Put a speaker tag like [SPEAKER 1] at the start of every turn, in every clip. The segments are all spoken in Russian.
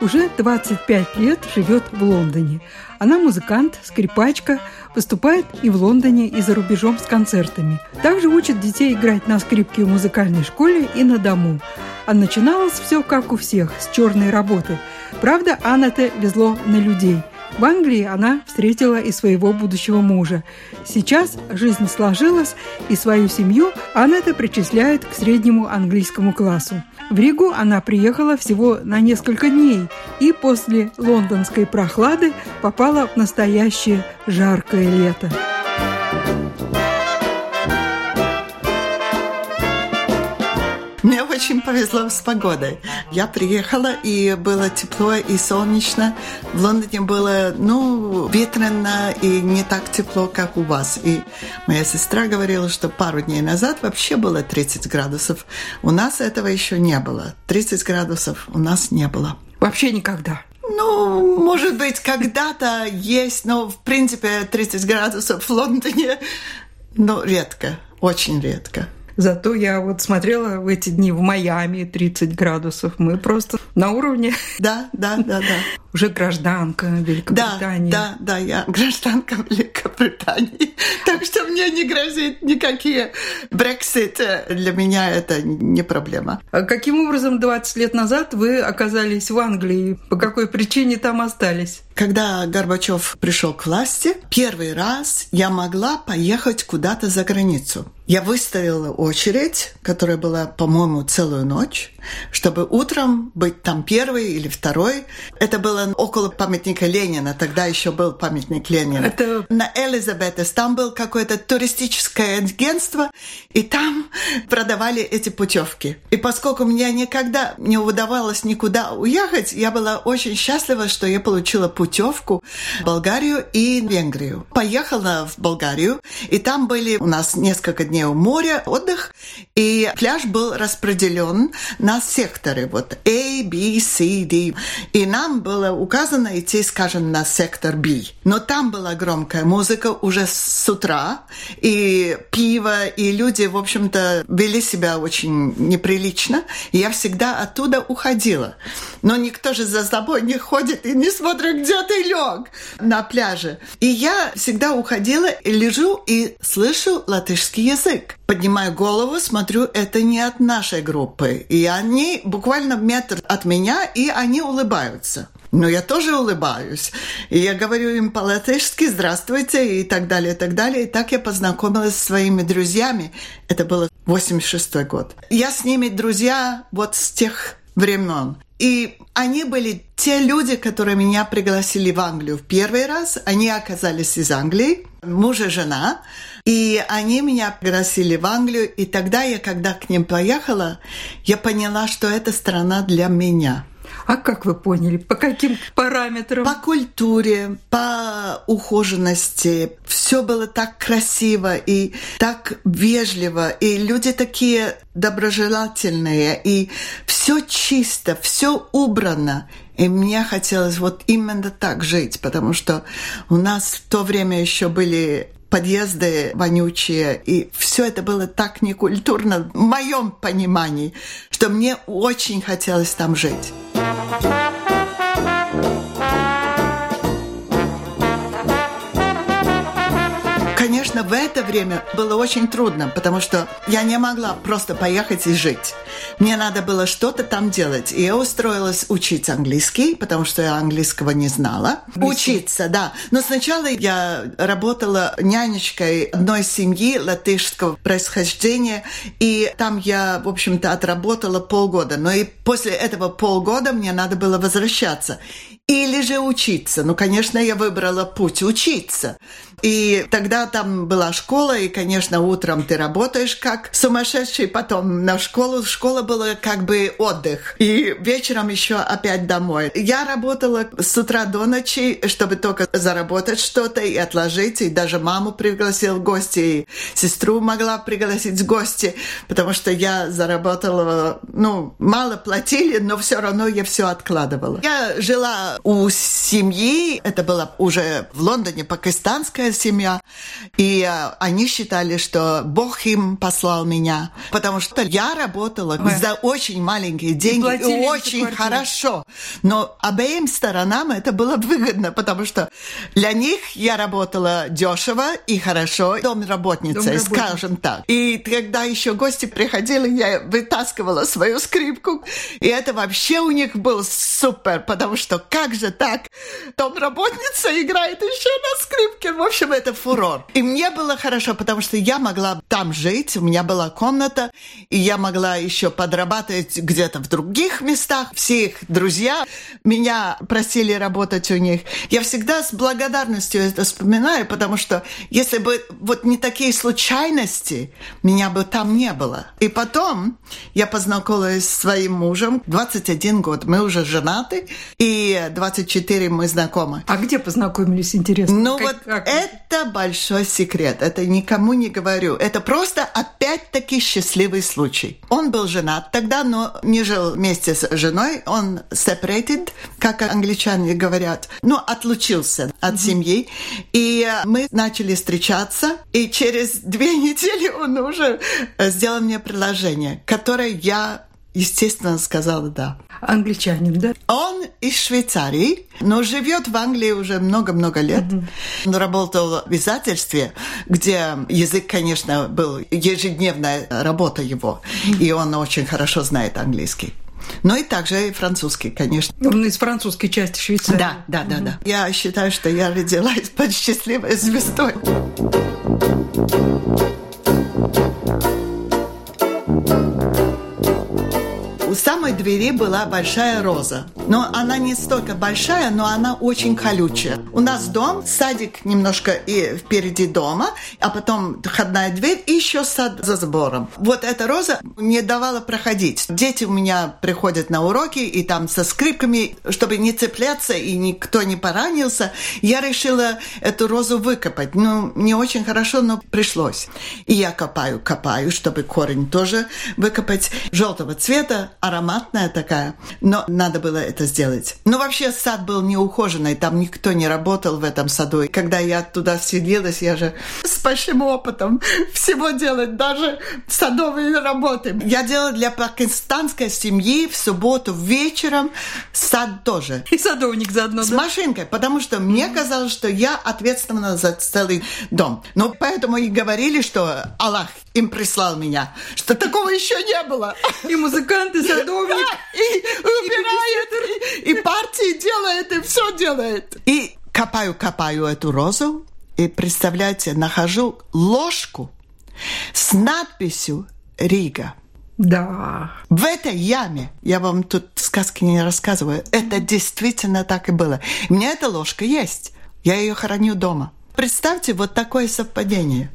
[SPEAKER 1] уже 25 лет живет в Лондоне. Она музыкант, скрипачка, выступает и в Лондоне, и за рубежом с концертами. Также учит детей играть на скрипке в музыкальной школе и на дому. А начиналось все как у всех, с черной работы. Правда, Аннете везло на людей – в Англии она встретила и своего будущего мужа. Сейчас жизнь сложилась, и свою семью Аннета причисляет к среднему английскому классу. В Ригу она приехала всего на несколько дней и после лондонской прохлады попала в настоящее жаркое лето.
[SPEAKER 2] Мне очень повезло с погодой. Я приехала, и было тепло и солнечно. В Лондоне было, ну, ветрено и не так тепло, как у вас. И моя сестра говорила, что пару дней назад вообще было 30 градусов. У нас этого еще не было. 30 градусов у нас не было.
[SPEAKER 1] Вообще никогда.
[SPEAKER 2] Ну, может быть, когда-то есть, но в принципе 30 градусов в Лондоне, но редко, очень редко.
[SPEAKER 1] Зато я вот смотрела в эти дни в Майами 30 градусов. Мы просто на уровне.
[SPEAKER 2] Да, да, да, да.
[SPEAKER 1] Уже гражданка Великобритании.
[SPEAKER 2] Да, да, да, я гражданка Великобритании. Так что мне не грозит никакие Брексит. Для меня это не проблема.
[SPEAKER 1] А каким образом 20 лет назад вы оказались в Англии? По какой причине там остались?
[SPEAKER 2] Когда Горбачев пришел к власти, первый раз я могла поехать куда-то за границу. Я выставила очередь, которая была, по-моему, целую ночь, чтобы утром быть там первый или второй. Это было около памятника Ленина, тогда еще был памятник Ленина. Это... На Элизабетес там был какое-то туристическое агентство, и там продавали эти путевки. И поскольку мне никогда не удавалось никуда уехать, я была очень счастлива, что я получила путевку в Болгарию и Венгрию. Поехала в Болгарию, и там были у нас несколько дней у моря, отдых, и пляж был распределен на секторы, вот A, B, C, D. И нам было указано идти, скажем, на сектор B. Но там была громкая музыка уже с утра, и пиво, и люди, в общем-то, вели себя очень неприлично. И я всегда оттуда уходила. Но никто же за собой не ходит и не смотрит, где ты лег на пляже. И я всегда уходила, и лежу и слышу латышский язык. Поднимаю голову, смотрю, это не от нашей группы. И они буквально метр от меня, и они улыбаются. Но я тоже улыбаюсь. И я говорю им по-латышски «здравствуйте» и так далее, и так далее. И так я познакомилась со своими друзьями. Это было 86 год. Я с ними друзья вот с тех времен. И они были те люди, которые меня пригласили в Англию в первый раз. Они оказались из Англии, муж и жена. И они меня пригласили в Англию. И тогда я, когда к ним поехала, я поняла, что это страна для меня –
[SPEAKER 1] а как вы поняли? По каким параметрам?
[SPEAKER 2] По культуре, по ухоженности. Все было так красиво и так вежливо. И люди такие доброжелательные. И все чисто, все убрано. И мне хотелось вот именно так жить, потому что у нас в то время еще были подъезды вонючие, и все это было так некультурно в моем понимании, что мне очень хотелось там жить. Thank you. Конечно, в это время было очень трудно, потому что я не могла просто поехать и жить. Мне надо было что-то там делать. И я устроилась учить английский, потому что я английского не знала. Учиться, да. Но сначала я работала нянечкой одной семьи латышского происхождения, и там я, в общем-то, отработала полгода. Но и после этого полгода мне надо было возвращаться. Или же учиться. Ну, конечно, я выбрала путь учиться. И тогда там была школа, и, конечно, утром ты работаешь как сумасшедший, потом на школу. Школа была как бы отдых. И вечером еще опять домой. Я работала с утра до ночи, чтобы только заработать что-то и отложить. И даже маму пригласил в гости, и сестру могла пригласить в гости, потому что я заработала, ну, мало платили, но все равно я все откладывала. Я жила у семьи, это была уже в Лондоне пакистанская семья, и э, они считали, что Бог им послал меня, потому что я работала Ой. за очень маленькие деньги и, и очень хорошо. Но обеим сторонам это было выгодно, потому что для них я работала дешево и хорошо, домработницей, скажем так. И когда еще гости приходили, я вытаскивала свою скрипку, и это вообще у них был супер, потому что как же так? Домработница играет еще на скрипке. В общем, это фурор. И мне было хорошо, потому что я могла там жить, у меня была комната, и я могла еще подрабатывать где-то в других местах. Все их друзья меня просили работать у них. Я всегда с благодарностью это вспоминаю, потому что если бы вот не такие случайности, меня бы там не было. И потом я познакомилась с своим мужем. 21 год. Мы уже женаты. И 24 мы знакомы.
[SPEAKER 1] А где познакомились, интересно?
[SPEAKER 2] Ну как, вот как? это большой секрет. Это никому не говорю. Это просто опять-таки счастливый случай. Он был женат тогда, но не жил вместе с женой. Он separated, как англичане говорят. Ну, отлучился от mm-hmm. семьи. И мы начали встречаться. И через две недели он уже сделал мне предложение, которое я естественно, сказала «да».
[SPEAKER 1] Англичанин, да?
[SPEAKER 2] Он из Швейцарии, но живет в Англии уже много-много лет. Mm-hmm. Он работал в издательстве, где язык, конечно, был ежедневная работа его, mm-hmm. и он очень хорошо знает английский. Ну и также и французский, конечно.
[SPEAKER 1] Он из французской части Швейцарии.
[SPEAKER 2] Да, да, да, mm-hmm. да. Я считаю, что я родилась под счастливой звездой. У самой двери была большая роза. Но она не столько большая, но она очень колючая. У нас дом, садик немножко и впереди дома, а потом входная дверь и еще сад за забором. Вот эта роза не давала проходить. Дети у меня приходят на уроки, и там со скрипками, чтобы не цепляться и никто не поранился, я решила эту розу выкопать. Ну, не очень хорошо, но пришлось. И я копаю, копаю, чтобы корень тоже выкопать желтого цвета, ароматная такая, но надо было это сделать. Но вообще сад был неухоженный, там никто не работал в этом саду. И когда я туда вселилась, я же с большим опытом всего делать, даже садовые работы. Я делала для пакистанской семьи в субботу вечером сад тоже.
[SPEAKER 1] И садовник заодно,
[SPEAKER 2] С да? машинкой, потому что мне казалось, что я ответственна за целый дом. Но поэтому и говорили, что Аллах им прислал меня, что такого еще не было.
[SPEAKER 1] И музыканты, садовник,
[SPEAKER 2] и убирает, и, и партии делает, и все делает. И копаю-копаю эту розу, и, представляете, нахожу ложку с надписью «Рига».
[SPEAKER 1] Да.
[SPEAKER 2] В этой яме, я вам тут сказки не рассказываю, это действительно так и было. У меня эта ложка есть, я ее храню дома. Представьте вот такое совпадение.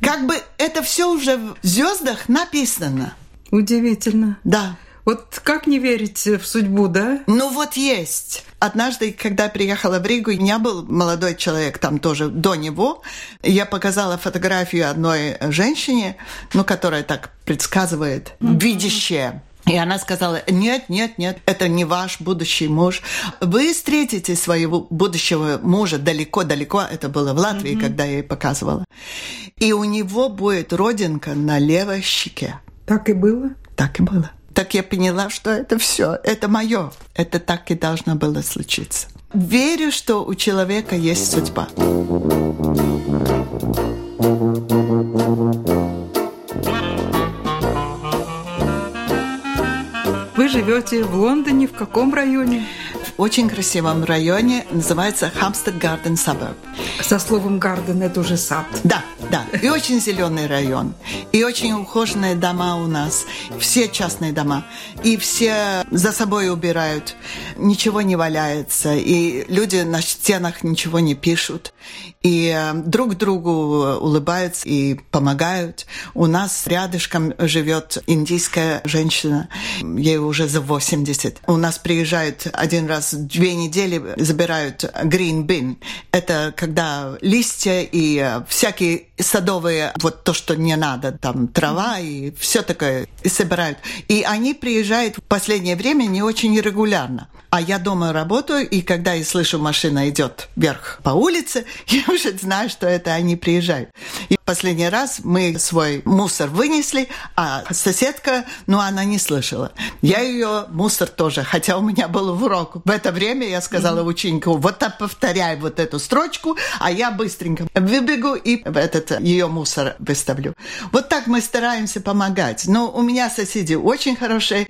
[SPEAKER 2] Как бы это все уже в звездах написано.
[SPEAKER 1] Удивительно.
[SPEAKER 2] Да.
[SPEAKER 1] Вот как не верить в судьбу, да?
[SPEAKER 2] Ну вот есть. Однажды, когда я приехала в Ригу, у меня был молодой человек там тоже до него. Я показала фотографию одной женщине, ну, которая так предсказывает, видящая. И она сказала, нет, нет, нет, это не ваш будущий муж. Вы встретите своего будущего мужа далеко-далеко. Это было в Латвии, mm-hmm. когда я ей показывала. И у него будет родинка на левой щеке.
[SPEAKER 1] Так и было?
[SPEAKER 2] Так и было. Так я поняла, что это все, это мое. Это так и должно было случиться. Верю, что у человека есть судьба.
[SPEAKER 1] Вы живете в Лондоне, в каком районе?
[SPEAKER 2] Очень красивом районе, называется Hampstead Garden Suburb.
[SPEAKER 1] Со словом «гарден» это уже сад.
[SPEAKER 2] Да, да. И очень зеленый район. И очень ухоженные дома у нас. Все частные дома. И все за собой убирают. Ничего не валяется. И люди на стенах ничего не пишут. и э, друг другу улыбаются и помогают. У нас рядышком живет индийская женщина, ей уже за 80. У нас приезжают один раз в две недели, забирают green bin. Это когда листья и э, всякие садовые, вот то, что не надо, там трава и все такое, собирают. И они приезжают последнее время не очень регулярно. А я дома работаю, и когда я слышу, машина идет вверх по улице, я уже знаю, что это они приезжают. И последний раз мы свой мусор вынесли, а соседка, ну, она не слышала. Я ее мусор тоже, хотя у меня был урок. В это время я сказала ученику, вот так повторяй вот эту строчку, а я быстренько выбегу и этот ее мусор выставлю. Вот так мы стараемся помогать. Но у меня соседи очень хорошие.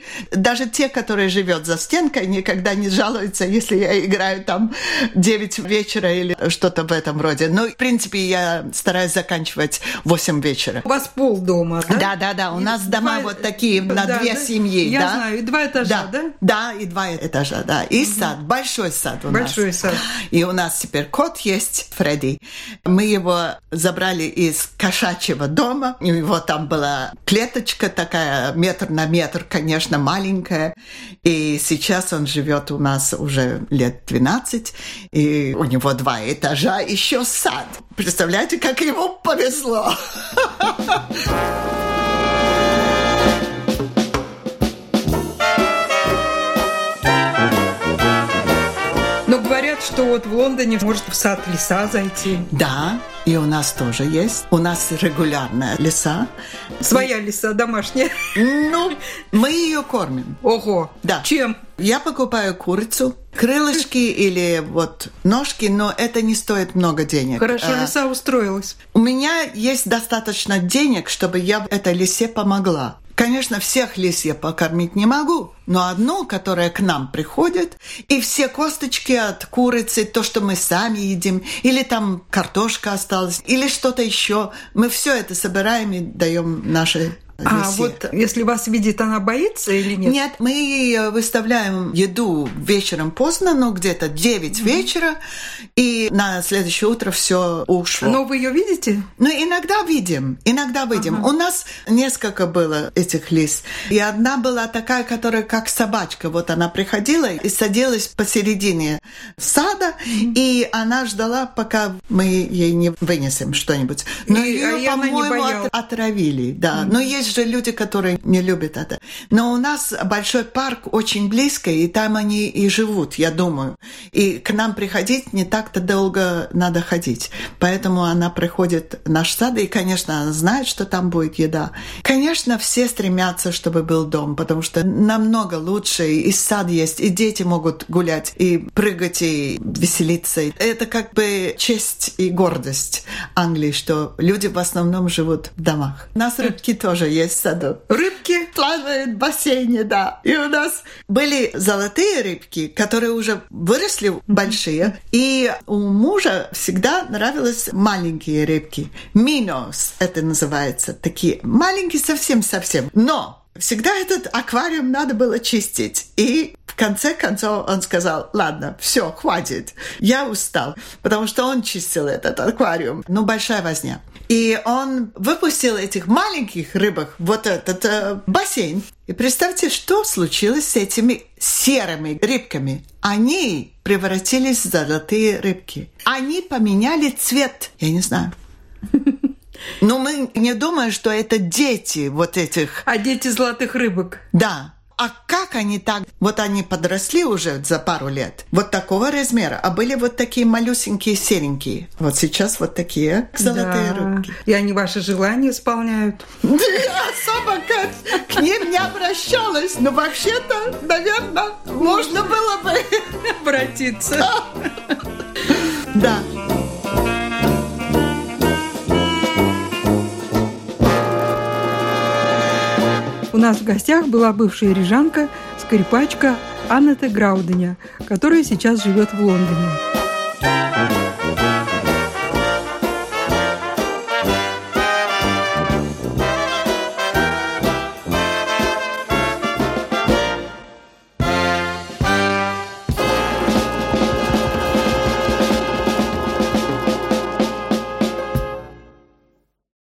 [SPEAKER 2] Даже те, которые живет за стенкой, никогда не жалуются, если я играю там 9 вечера или что-то в этом роде. Но, в принципе, я стараюсь заканчивать 8 вечера.
[SPEAKER 1] У вас пол дома, да?
[SPEAKER 2] Да, да, да. У и нас два... дома вот такие на да, две да? семьи.
[SPEAKER 1] Я
[SPEAKER 2] да?
[SPEAKER 1] знаю, и два этажа,
[SPEAKER 2] да? Да, да и два этажа, да. И угу. сад, большой сад у
[SPEAKER 1] большой
[SPEAKER 2] нас.
[SPEAKER 1] Большой сад.
[SPEAKER 2] И у нас теперь кот есть, Фредди. Мы его забрали из кошачьего дома. У него там была клеточка такая, метр на метр, конечно, маленькая. И сейчас он живет у нас уже лет 12. И у него два этажа, еще сад. Представляете, как ему повезло.
[SPEAKER 1] что вот в Лондоне может в сад леса зайти.
[SPEAKER 2] Да, и у нас тоже есть. У нас регулярная леса.
[SPEAKER 1] Своя и... лиса домашняя.
[SPEAKER 2] Ну, мы ее кормим.
[SPEAKER 1] Ого.
[SPEAKER 2] Да.
[SPEAKER 1] Чем?
[SPEAKER 2] Я покупаю курицу, крылышки или вот ножки, но это не стоит много денег.
[SPEAKER 1] Хорошо, а, лиса устроилась.
[SPEAKER 2] У меня есть достаточно денег, чтобы я этой лисе помогла. Конечно, всех лис я покормить не могу, но одну, которая к нам приходит, и все косточки от курицы, то, что мы сами едим, или там картошка осталась, или что-то еще, мы все это собираем и даем нашей
[SPEAKER 1] а вот если вас видит, она боится или нет?
[SPEAKER 2] Нет, мы выставляем еду вечером поздно, ну где-то 9 mm-hmm. вечера, и на следующее утро все ушло.
[SPEAKER 1] Но вы ее видите?
[SPEAKER 2] Ну, иногда видим, иногда видим. Ага. У нас несколько было этих лис, и одна была такая, которая как собачка, вот она приходила и садилась посередине сада, mm-hmm. и она ждала, пока мы ей не вынесем что-нибудь. Но и, ее, а по-моему, от, отравили, да. Mm-hmm. Но есть есть же люди, которые не любят это. Но у нас большой парк очень близко, и там они и живут, я думаю. И к нам приходить не так-то долго надо ходить. Поэтому она приходит в наш сад, и, конечно, она знает, что там будет еда. Конечно, все стремятся, чтобы был дом, потому что намного лучше, и сад есть, и дети могут гулять, и прыгать, и веселиться. Это как бы честь и гордость Англии, что люди в основном живут в домах. У нас рыбки тоже есть есть в саду.
[SPEAKER 1] Рыбки
[SPEAKER 2] плавают в бассейне, да. И у нас были золотые рыбки, которые уже выросли большие. И у мужа всегда нравились маленькие рыбки. Минос это называется. Такие маленькие совсем-совсем. Но Всегда этот аквариум надо было чистить. И в конце концов он сказал, ладно, все, хватит, я устал, потому что он чистил этот аквариум. Ну, большая возня. И он выпустил этих маленьких рыбок в вот этот э, бассейн. И представьте, что случилось с этими серыми рыбками. Они превратились в золотые рыбки. Они поменяли цвет. Я не знаю. Но мы не думаем, что это дети вот этих...
[SPEAKER 1] А дети золотых рыбок.
[SPEAKER 2] Да а как они так? Вот они подросли уже за пару лет. Вот такого размера. А были вот такие малюсенькие, серенькие. Вот сейчас вот такие золотые да. рыбки.
[SPEAKER 1] И они ваши желания исполняют?
[SPEAKER 2] Особо как к ним не обращалась. Но вообще-то, наверное, можно было бы
[SPEAKER 1] обратиться.
[SPEAKER 2] Да.
[SPEAKER 1] У нас в гостях была бывшая рижанка, скрипачка Анна Грауденя, которая сейчас живет в Лондоне.